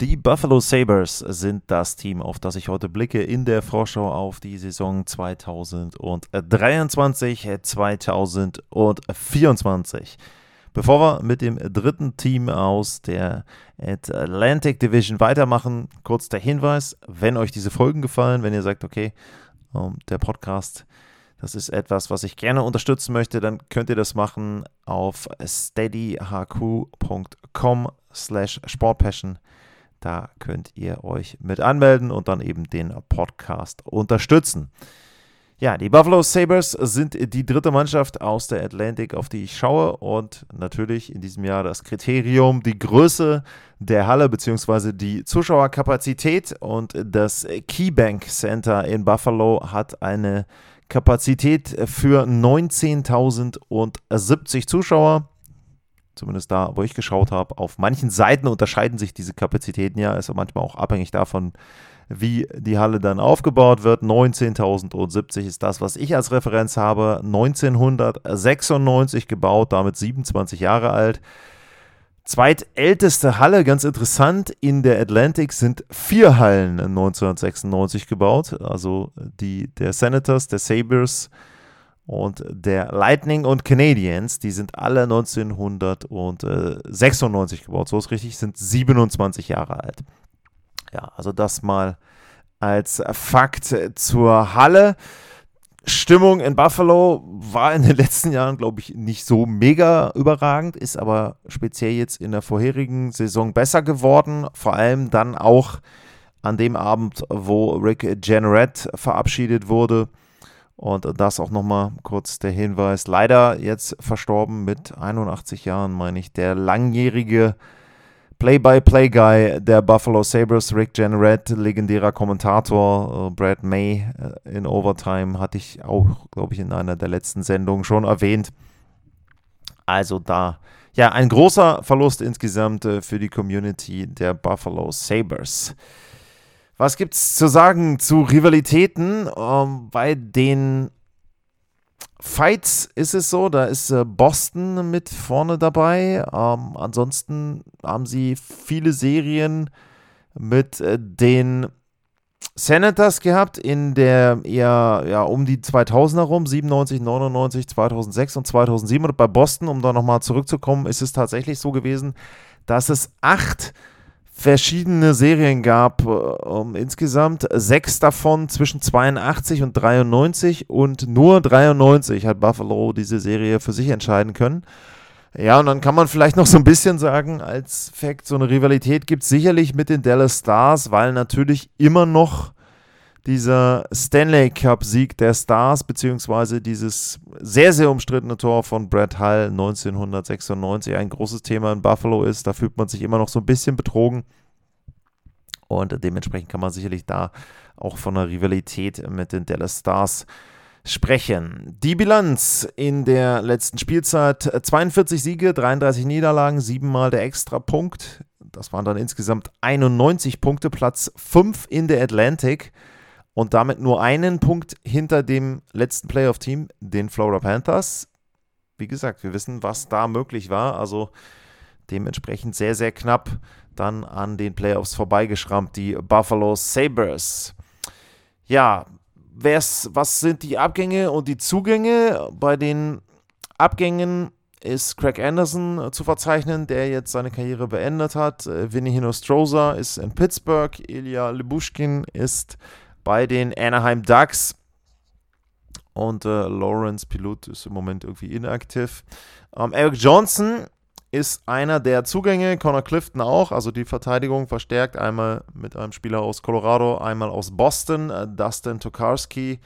Die Buffalo Sabres sind das Team, auf das ich heute blicke in der Vorschau auf die Saison 2023, 2024. Bevor wir mit dem dritten Team aus der Atlantic Division weitermachen, kurz der Hinweis, wenn euch diese Folgen gefallen, wenn ihr sagt, okay, ähm, der Podcast, das ist etwas, was ich gerne unterstützen möchte, dann könnt ihr das machen auf steadyhq.com slash sportpassion. Da könnt ihr euch mit anmelden und dann eben den Podcast unterstützen. Ja, die Buffalo Sabres sind die dritte Mannschaft aus der Atlantic, auf die ich schaue. Und natürlich in diesem Jahr das Kriterium, die Größe der Halle bzw. die Zuschauerkapazität. Und das Keybank Center in Buffalo hat eine Kapazität für 19.070 Zuschauer zumindest da, wo ich geschaut habe. Auf manchen Seiten unterscheiden sich diese Kapazitäten ja, ist manchmal auch abhängig davon, wie die Halle dann aufgebaut wird. 19.070 ist das, was ich als Referenz habe. 1996 gebaut, damit 27 Jahre alt. Zweitälteste Halle, ganz interessant, in der Atlantic sind vier Hallen 1996 gebaut. Also die der Senators, der Sabres, und der Lightning und Canadiens, die sind alle 1996 gebaut. So ist richtig, sind 27 Jahre alt. Ja, also das mal als Fakt zur Halle. Stimmung in Buffalo war in den letzten Jahren, glaube ich, nicht so mega überragend, ist aber speziell jetzt in der vorherigen Saison besser geworden. Vor allem dann auch an dem Abend, wo Rick Jenneret verabschiedet wurde. Und das auch nochmal kurz der Hinweis. Leider jetzt verstorben mit 81 Jahren, meine ich, der langjährige Play-by-Play-Guy der Buffalo Sabres, Rick Jenneret, legendärer Kommentator, äh, Brad May äh, in Overtime, hatte ich auch, glaube ich, in einer der letzten Sendungen schon erwähnt. Also da, ja, ein großer Verlust insgesamt äh, für die Community der Buffalo Sabres. Was gibt es zu sagen zu Rivalitäten? Ähm, bei den Fights ist es so, da ist äh, Boston mit vorne dabei. Ähm, ansonsten haben sie viele Serien mit äh, den Senators gehabt in der eher ja, um die 2000er rum, 97, 99, 2006 und 2007. Und bei Boston, um da nochmal zurückzukommen, ist es tatsächlich so gewesen, dass es acht verschiedene Serien gab. Um, insgesamt sechs davon zwischen 82 und 93 und nur 93 hat Buffalo diese Serie für sich entscheiden können. Ja, und dann kann man vielleicht noch so ein bisschen sagen, als Fakt, so eine Rivalität gibt es sicherlich mit den Dallas Stars, weil natürlich immer noch dieser Stanley Cup-Sieg der Stars, beziehungsweise dieses sehr, sehr umstrittene Tor von Brad Hull 1996 ein großes Thema in Buffalo ist. Da fühlt man sich immer noch so ein bisschen betrogen. Und dementsprechend kann man sicherlich da auch von einer Rivalität mit den Dallas Stars sprechen. Die Bilanz in der letzten Spielzeit: 42 Siege, 33 Niederlagen, siebenmal der Extrapunkt. Das waren dann insgesamt 91 Punkte, Platz 5 in der Atlantic und damit nur einen Punkt hinter dem letzten Playoff-Team, den Florida Panthers. Wie gesagt, wir wissen, was da möglich war. Also dementsprechend sehr, sehr knapp dann an den Playoffs vorbeigeschrammt, die Buffalo Sabres. Ja, was sind die Abgänge und die Zugänge? Bei den Abgängen ist Craig Anderson zu verzeichnen, der jetzt seine Karriere beendet hat. Vinny Hinostroza ist in Pittsburgh. Ilya Lebushkin ist bei den Anaheim Ducks. Und äh, Lawrence Pilot ist im Moment irgendwie inaktiv. Ähm, Eric Johnson ist einer der Zugänge, Connor Clifton auch, also die Verteidigung verstärkt einmal mit einem Spieler aus Colorado, einmal aus Boston, äh, Dustin Tokarski,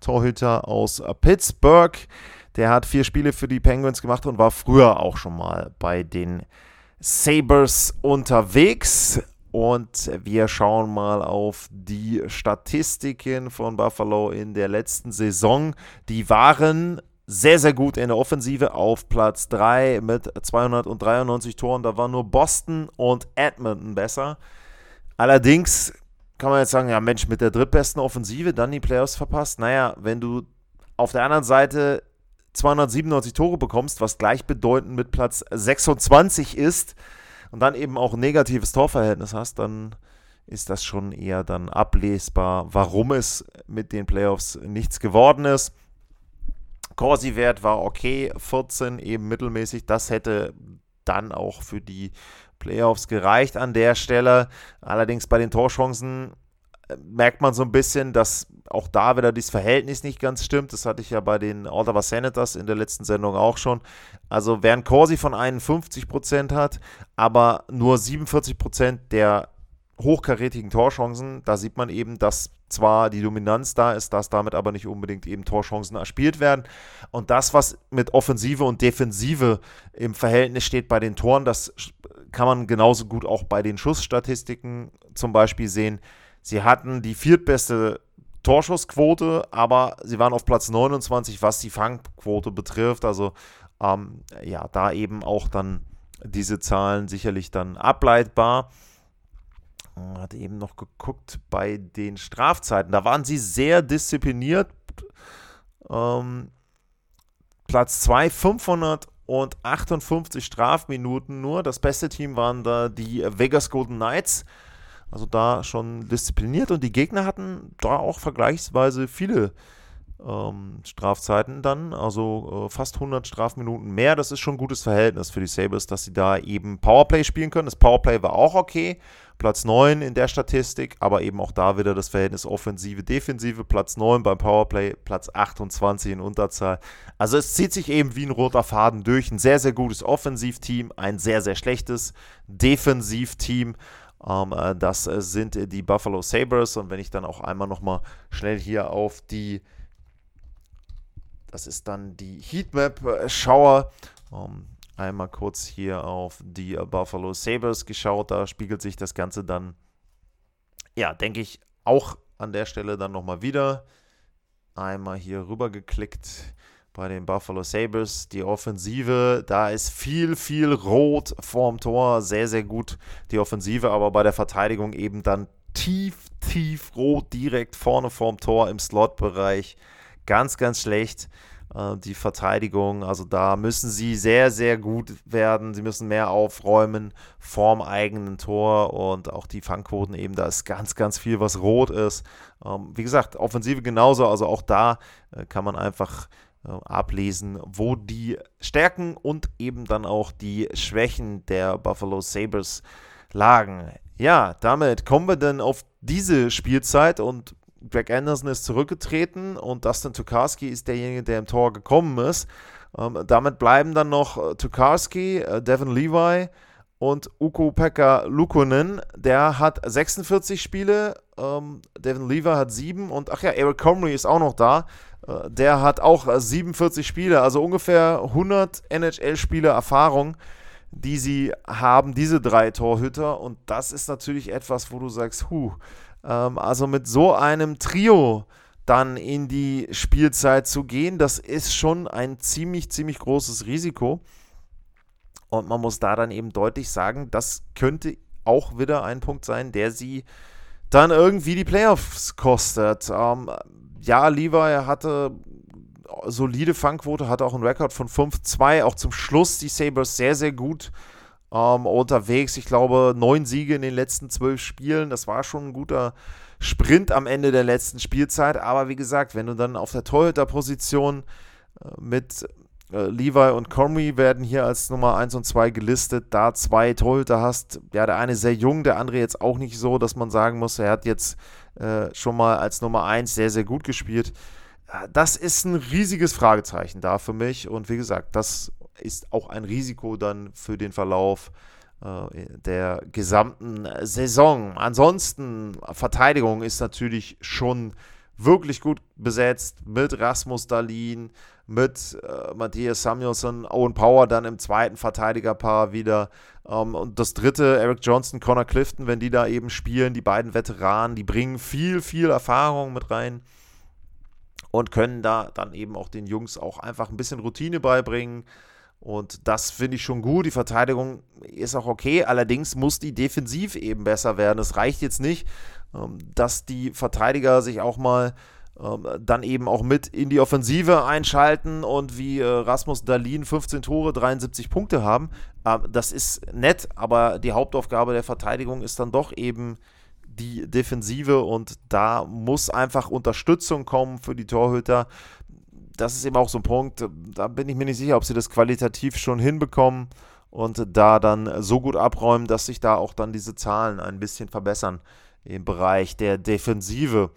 Torhüter aus äh, Pittsburgh. Der hat vier Spiele für die Penguins gemacht und war früher auch schon mal bei den Sabres unterwegs. Und wir schauen mal auf die Statistiken von Buffalo in der letzten Saison. Die waren sehr, sehr gut in der Offensive auf Platz 3 mit 293 Toren. Da waren nur Boston und Edmonton besser. Allerdings kann man jetzt sagen, ja Mensch, mit der drittbesten Offensive dann die Playoffs verpasst. Naja, wenn du auf der anderen Seite 297 Tore bekommst, was gleichbedeutend mit Platz 26 ist und dann eben auch ein negatives Torverhältnis hast, dann ist das schon eher dann ablesbar, warum es mit den Playoffs nichts geworden ist. Corsi-Wert war okay, 14 eben mittelmäßig. Das hätte dann auch für die Playoffs gereicht an der Stelle. Allerdings bei den Torchancen merkt man so ein bisschen, dass auch da wieder das Verhältnis nicht ganz stimmt. Das hatte ich ja bei den Ottawa Senators in der letzten Sendung auch schon. Also während Corsi von 51% hat, aber nur 47% der hochkarätigen Torchancen, da sieht man eben, dass zwar die Dominanz da ist, dass damit aber nicht unbedingt eben Torchancen erspielt werden. Und das, was mit Offensive und Defensive im Verhältnis steht bei den Toren, das kann man genauso gut auch bei den Schussstatistiken zum Beispiel sehen. Sie hatten die viertbeste Torschussquote, aber sie waren auf Platz 29, was die Fangquote betrifft. Also ähm, ja, da eben auch dann diese Zahlen sicherlich dann ableitbar. Hat eben noch geguckt bei den Strafzeiten. Da waren sie sehr diszipliniert. Ähm, Platz 2, 558 Strafminuten nur. Das beste Team waren da die Vegas Golden Knights. Also da schon diszipliniert und die Gegner hatten da auch vergleichsweise viele ähm, Strafzeiten dann, also äh, fast 100 Strafminuten mehr. Das ist schon ein gutes Verhältnis für die Sabres, dass sie da eben Powerplay spielen können. Das Powerplay war auch okay, Platz 9 in der Statistik, aber eben auch da wieder das Verhältnis Offensive-Defensive, Platz 9 beim Powerplay, Platz 28 in Unterzahl. Also es zieht sich eben wie ein roter Faden durch. Ein sehr, sehr gutes Offensivteam, ein sehr, sehr schlechtes Defensivteam. Äh, das äh, sind die Buffalo Sabres. Und wenn ich dann auch einmal nochmal schnell hier auf die das ist dann die Heatmap äh, Schauer. Um, einmal kurz hier auf die Buffalo Sabres geschaut. Da spiegelt sich das Ganze dann, ja, denke ich, auch an der Stelle dann nochmal wieder. Einmal hier rüber geklickt bei den Buffalo Sabres. Die Offensive, da ist viel, viel rot vorm Tor. Sehr, sehr gut die Offensive, aber bei der Verteidigung eben dann tief, tief rot direkt vorne vorm Tor im Slot-Bereich ganz, ganz schlecht. Äh, die Verteidigung, also da müssen sie sehr, sehr gut werden. Sie müssen mehr aufräumen vorm eigenen Tor und auch die Fangquoten eben, da ist ganz, ganz viel, was rot ist. Ähm, wie gesagt, Offensive genauso, also auch da äh, kann man einfach ablesen, wo die Stärken und eben dann auch die Schwächen der Buffalo Sabres lagen. Ja, damit kommen wir dann auf diese Spielzeit und Greg Anderson ist zurückgetreten und Dustin Tokarski ist derjenige, der im Tor gekommen ist. Ähm, damit bleiben dann noch äh, Tokarski, äh, Devin Levi und Uko Pekka Lukonen. Der hat 46 Spiele, ähm, Devin Levi hat 7 und ach ja, Eric Comrie ist auch noch da. Äh, der hat auch 47 Spiele, also ungefähr 100 NHL-Spiele Erfahrung die sie haben, diese drei Torhüter. Und das ist natürlich etwas, wo du sagst, huh, ähm, also mit so einem Trio dann in die Spielzeit zu gehen, das ist schon ein ziemlich, ziemlich großes Risiko. Und man muss da dann eben deutlich sagen, das könnte auch wieder ein Punkt sein, der sie dann irgendwie die Playoffs kostet. Ähm, ja, Levi hatte solide Fangquote, hatte auch einen Rekord von 5-2. Auch zum Schluss die Sabres sehr, sehr gut ähm, unterwegs. Ich glaube, neun Siege in den letzten zwölf Spielen. Das war schon ein guter Sprint am Ende der letzten Spielzeit. Aber wie gesagt, wenn du dann auf der Torhüter-Position äh, mit äh, Levi und Comrie werden hier als Nummer 1 und 2 gelistet, da zwei Torhüter hast, ja, der eine sehr jung, der andere jetzt auch nicht so, dass man sagen muss, er hat jetzt äh, schon mal als Nummer 1 sehr, sehr gut gespielt. Äh, das ist ein riesiges Fragezeichen da für mich. Und wie gesagt, das ist auch ein Risiko dann für den Verlauf äh, der gesamten Saison. Ansonsten, Verteidigung ist natürlich schon wirklich gut besetzt mit Rasmus Dalin, mit äh, Matthias Samuelson, Owen Power dann im zweiten Verteidigerpaar wieder. Ähm, und das dritte, Eric Johnson, Connor Clifton, wenn die da eben spielen, die beiden Veteranen, die bringen viel, viel Erfahrung mit rein und können da dann eben auch den Jungs auch einfach ein bisschen Routine beibringen. Und das finde ich schon gut. Die Verteidigung ist auch okay. Allerdings muss die defensiv eben besser werden. Es reicht jetzt nicht, ähm, dass die Verteidiger sich auch mal dann eben auch mit in die Offensive einschalten und wie äh, Rasmus Dalin 15 Tore, 73 Punkte haben. Ähm, das ist nett, aber die Hauptaufgabe der Verteidigung ist dann doch eben die Defensive und da muss einfach Unterstützung kommen für die Torhüter das ist eben auch so ein Punkt, da bin ich mir nicht sicher, ob sie das qualitativ schon hinbekommen und da dann so gut abräumen, dass sich da auch dann diese Zahlen ein bisschen verbessern im Bereich der Defensive.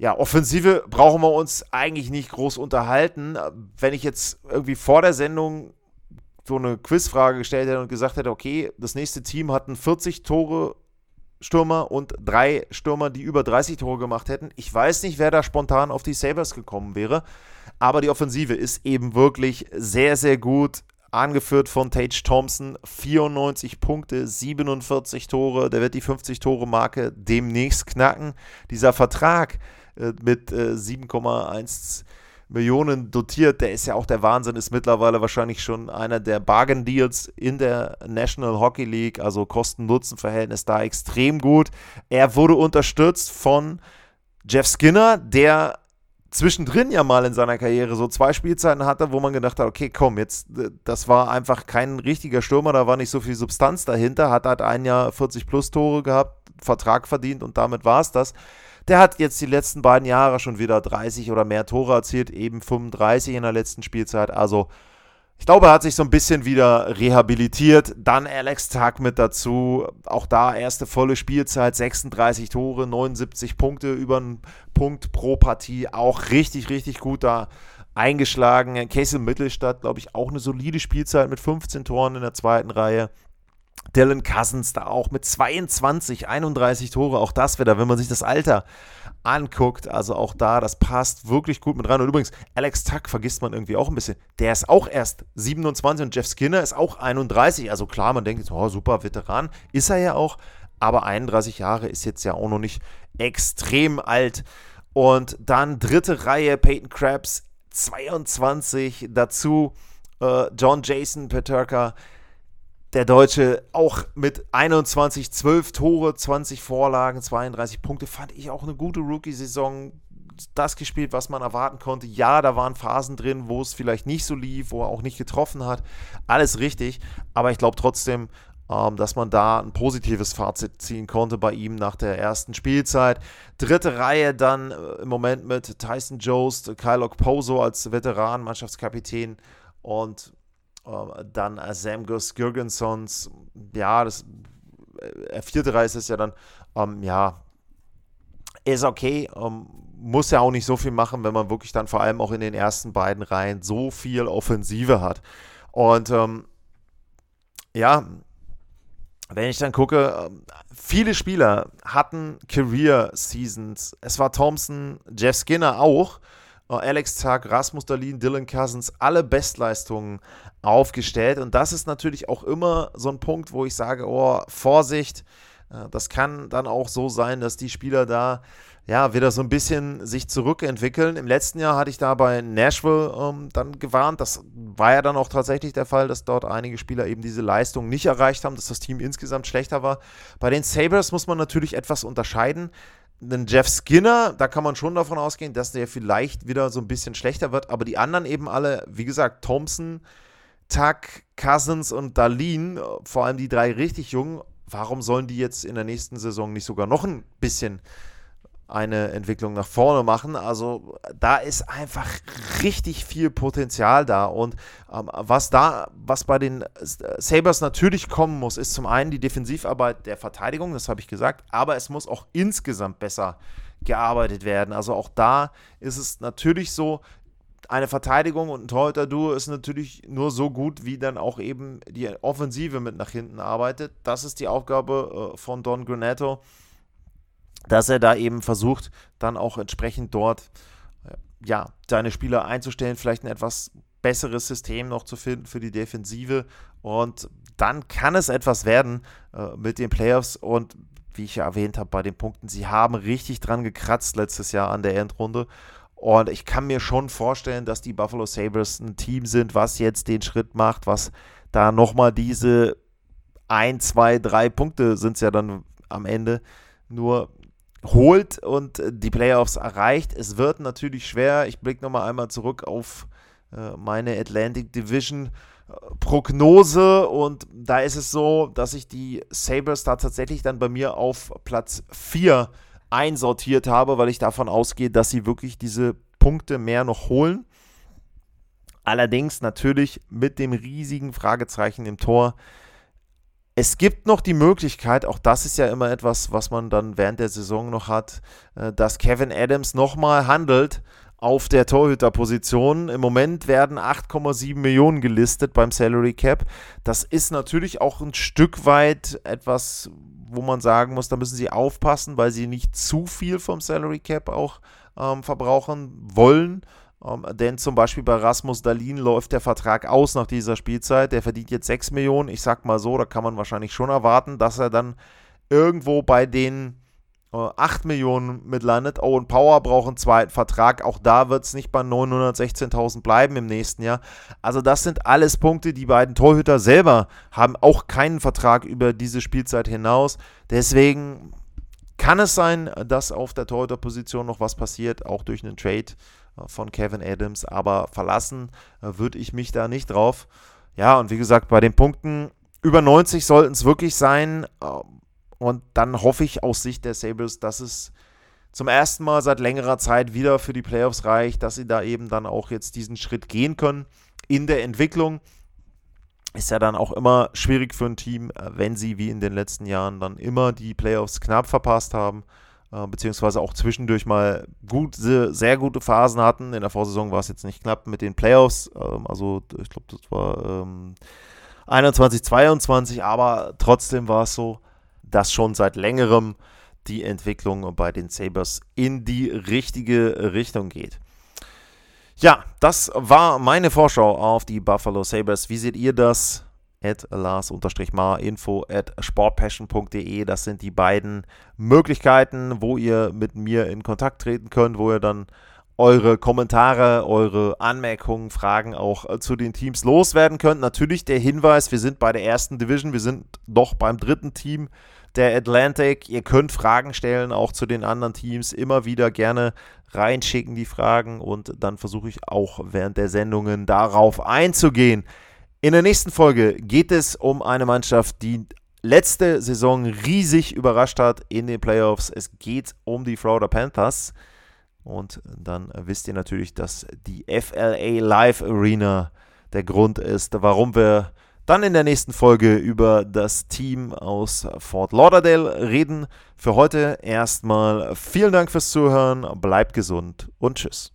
Ja, Offensive brauchen wir uns eigentlich nicht groß unterhalten. Wenn ich jetzt irgendwie vor der Sendung so eine Quizfrage gestellt hätte und gesagt hätte, okay, das nächste Team hat einen 40 Tore Stürmer und drei Stürmer, die über 30 Tore gemacht hätten. Ich weiß nicht, wer da spontan auf die Sabres gekommen wäre, aber die Offensive ist eben wirklich sehr, sehr gut. Angeführt von Tage Thompson, 94 Punkte, 47 Tore. Der wird die 50-Tore-Marke demnächst knacken. Dieser Vertrag mit äh, 7,1 Millionen dotiert. Der ist ja auch der Wahnsinn, ist mittlerweile wahrscheinlich schon einer der Bargain-Deals in der National Hockey League. Also Kosten-Nutzen-Verhältnis da extrem gut. Er wurde unterstützt von Jeff Skinner, der zwischendrin ja mal in seiner Karriere so zwei Spielzeiten hatte, wo man gedacht hat, okay, komm, jetzt, das war einfach kein richtiger Stürmer, da war nicht so viel Substanz dahinter, hat halt ein Jahr 40 plus Tore gehabt, Vertrag verdient und damit war es das. Der hat jetzt die letzten beiden Jahre schon wieder 30 oder mehr Tore erzielt, eben 35 in der letzten Spielzeit. Also ich glaube, er hat sich so ein bisschen wieder rehabilitiert. Dann Alex Tag mit dazu. Auch da erste volle Spielzeit, 36 Tore, 79 Punkte, über einen Punkt pro Partie. Auch richtig, richtig gut da eingeschlagen. Casey Mittelstadt, glaube ich, auch eine solide Spielzeit mit 15 Toren in der zweiten Reihe. Dylan Cousins da auch mit 22, 31 Tore. Auch das wieder, wenn man sich das Alter anguckt. Also auch da, das passt wirklich gut mit rein. Und übrigens, Alex Tuck vergisst man irgendwie auch ein bisschen. Der ist auch erst 27 und Jeff Skinner ist auch 31. Also klar, man denkt jetzt, oh, super Veteran. Ist er ja auch. Aber 31 Jahre ist jetzt ja auch noch nicht extrem alt. Und dann dritte Reihe, Peyton Krabs, 22. Dazu äh, John Jason Peterka, der Deutsche auch mit 21, 12 Tore, 20 Vorlagen, 32 Punkte, fand ich auch eine gute Rookie-Saison. Das gespielt, was man erwarten konnte. Ja, da waren Phasen drin, wo es vielleicht nicht so lief, wo er auch nicht getroffen hat. Alles richtig. Aber ich glaube trotzdem, ähm, dass man da ein positives Fazit ziehen konnte bei ihm nach der ersten Spielzeit. Dritte Reihe dann äh, im Moment mit Tyson Jost, Kyle Pozo als Veteran, Mannschaftskapitän und dann äh, Samgus Girgensons, ja, das äh, vierte Reise ist ja dann, ähm, ja, ist okay, ähm, muss ja auch nicht so viel machen, wenn man wirklich dann vor allem auch in den ersten beiden Reihen so viel Offensive hat. Und ähm, ja, wenn ich dann gucke, ähm, viele Spieler hatten Career Seasons. Es war Thompson, Jeff Skinner auch. Äh, Alex Tag, Rasmus Dalin, Dylan Cousins, alle Bestleistungen aufgestellt. Und das ist natürlich auch immer so ein Punkt, wo ich sage, oh, Vorsicht, äh, das kann dann auch so sein, dass die Spieler da ja wieder so ein bisschen sich zurückentwickeln. Im letzten Jahr hatte ich da bei Nashville ähm, dann gewarnt. Das war ja dann auch tatsächlich der Fall, dass dort einige Spieler eben diese Leistung nicht erreicht haben, dass das Team insgesamt schlechter war. Bei den Sabres muss man natürlich etwas unterscheiden einen Jeff Skinner, da kann man schon davon ausgehen, dass der vielleicht wieder so ein bisschen schlechter wird, aber die anderen eben alle, wie gesagt, Thompson, Tuck, Cousins und Darlene, vor allem die drei richtig jungen, warum sollen die jetzt in der nächsten Saison nicht sogar noch ein bisschen eine Entwicklung nach vorne machen. Also da ist einfach richtig viel Potenzial da. Und ähm, was da, was bei den Sabres natürlich kommen muss, ist zum einen die Defensivarbeit der Verteidigung, das habe ich gesagt, aber es muss auch insgesamt besser gearbeitet werden. Also auch da ist es natürlich so, eine Verteidigung und ein Torhüter-Duo ist natürlich nur so gut, wie dann auch eben die Offensive mit nach hinten arbeitet. Das ist die Aufgabe äh, von Don Granetto dass er da eben versucht, dann auch entsprechend dort ja, deine Spieler einzustellen, vielleicht ein etwas besseres System noch zu finden für die Defensive. Und dann kann es etwas werden äh, mit den Playoffs. Und wie ich ja erwähnt habe bei den Punkten, sie haben richtig dran gekratzt letztes Jahr an der Endrunde. Und ich kann mir schon vorstellen, dass die Buffalo Sabres ein Team sind, was jetzt den Schritt macht, was da nochmal diese ein, zwei, drei Punkte sind es ja dann am Ende. Nur holt und die Playoffs erreicht. Es wird natürlich schwer. Ich blicke nochmal einmal zurück auf äh, meine Atlantic Division äh, Prognose und da ist es so, dass ich die Sabres da tatsächlich dann bei mir auf Platz 4 einsortiert habe, weil ich davon ausgehe, dass sie wirklich diese Punkte mehr noch holen. Allerdings natürlich mit dem riesigen Fragezeichen im Tor. Es gibt noch die Möglichkeit, auch das ist ja immer etwas, was man dann während der Saison noch hat, äh, dass Kevin Adams nochmal handelt auf der Torhüterposition. Im Moment werden 8,7 Millionen gelistet beim Salary Cap. Das ist natürlich auch ein Stück weit etwas, wo man sagen muss, da müssen sie aufpassen, weil sie nicht zu viel vom Salary Cap auch ähm, verbrauchen wollen. Ähm, denn zum Beispiel bei Rasmus Dalin läuft der Vertrag aus nach dieser Spielzeit. Der verdient jetzt 6 Millionen. Ich sag mal so, da kann man wahrscheinlich schon erwarten, dass er dann irgendwo bei den 8 äh, Millionen mitlandet. Owen Power braucht einen zweiten Vertrag. Auch da wird es nicht bei 916.000 bleiben im nächsten Jahr. Also das sind alles Punkte. Die beiden Torhüter selber haben auch keinen Vertrag über diese Spielzeit hinaus. Deswegen kann es sein, dass auf der Torhüterposition noch was passiert, auch durch einen Trade von Kevin Adams. Aber verlassen äh, würde ich mich da nicht drauf. Ja, und wie gesagt, bei den Punkten über 90 sollten es wirklich sein. Ähm, und dann hoffe ich aus Sicht der Sabres, dass es zum ersten Mal seit längerer Zeit wieder für die Playoffs reicht, dass sie da eben dann auch jetzt diesen Schritt gehen können in der Entwicklung. Ist ja dann auch immer schwierig für ein Team, äh, wenn sie wie in den letzten Jahren dann immer die Playoffs knapp verpasst haben, äh, beziehungsweise auch zwischendurch mal gute, sehr gute Phasen hatten. In der Vorsaison war es jetzt nicht knapp mit den Playoffs, ähm, also ich glaube, das war ähm, 21, 22, aber trotzdem war es so, dass schon seit längerem die Entwicklung bei den Sabres in die richtige Richtung geht. Ja, das war meine Vorschau auf die Buffalo Sabres. Wie seht ihr das? At Lars-Mar, info at sportpassion.de. Das sind die beiden Möglichkeiten, wo ihr mit mir in Kontakt treten könnt, wo ihr dann eure Kommentare, eure Anmerkungen, Fragen auch zu den Teams loswerden könnt. Natürlich der Hinweis, wir sind bei der ersten Division, wir sind doch beim dritten Team der Atlantic. Ihr könnt Fragen stellen, auch zu den anderen Teams. Immer wieder gerne reinschicken die Fragen und dann versuche ich auch während der Sendungen darauf einzugehen. In der nächsten Folge geht es um eine Mannschaft, die letzte Saison riesig überrascht hat in den Playoffs. Es geht um die Florida Panthers. Und dann wisst ihr natürlich, dass die FLA Live Arena der Grund ist, warum wir dann in der nächsten Folge über das Team aus Fort Lauderdale reden. Für heute erstmal vielen Dank fürs Zuhören, bleibt gesund und tschüss.